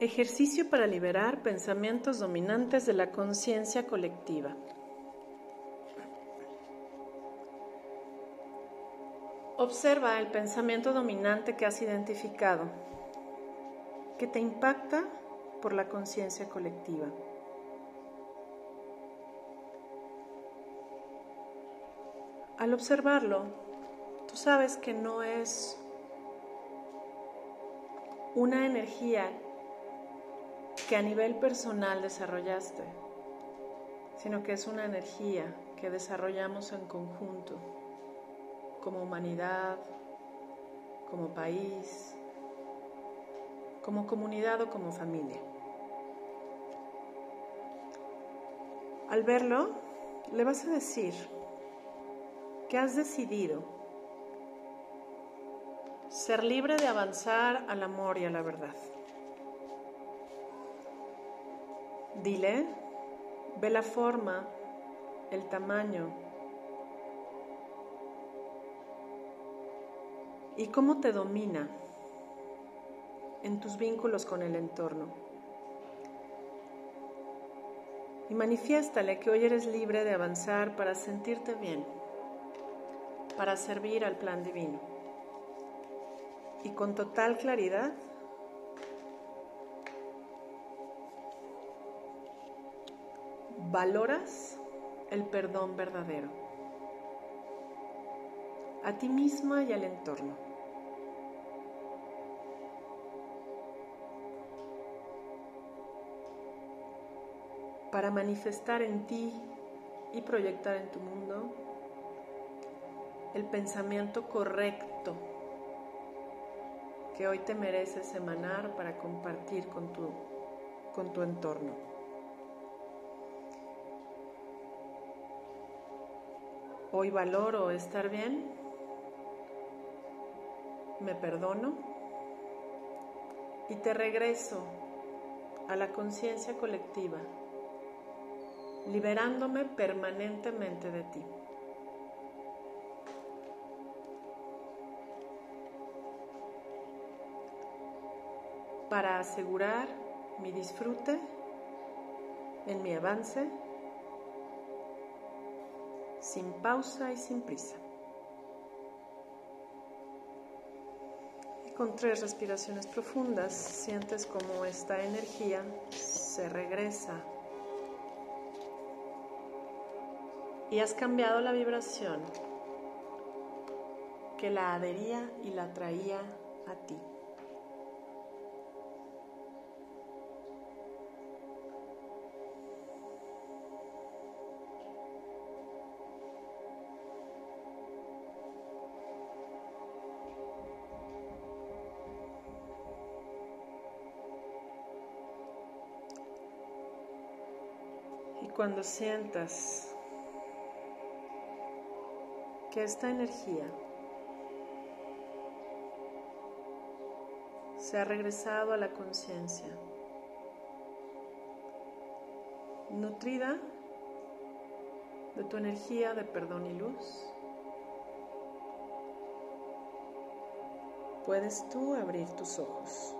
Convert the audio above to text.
Ejercicio para liberar pensamientos dominantes de la conciencia colectiva. Observa el pensamiento dominante que has identificado, que te impacta por la conciencia colectiva. Al observarlo, tú sabes que no es una energía que a nivel personal desarrollaste, sino que es una energía que desarrollamos en conjunto, como humanidad, como país, como comunidad o como familia. Al verlo, le vas a decir que has decidido ser libre de avanzar al amor y a la verdad. Dile, ve la forma, el tamaño y cómo te domina en tus vínculos con el entorno. Y manifiéstale que hoy eres libre de avanzar para sentirte bien, para servir al plan divino. Y con total claridad valoras el perdón verdadero a ti misma y al entorno. Para manifestar en ti y proyectar en tu mundo el pensamiento correcto que hoy te mereces emanar para compartir con tu, con tu entorno. Hoy valoro estar bien, me perdono y te regreso a la conciencia colectiva, liberándome permanentemente de ti. Para asegurar mi disfrute en mi avance sin pausa y sin prisa. Y con tres respiraciones profundas sientes como esta energía se regresa y has cambiado la vibración que la adhería y la traía a ti. Cuando sientas que esta energía se ha regresado a la conciencia, nutrida de tu energía de perdón y luz, puedes tú abrir tus ojos.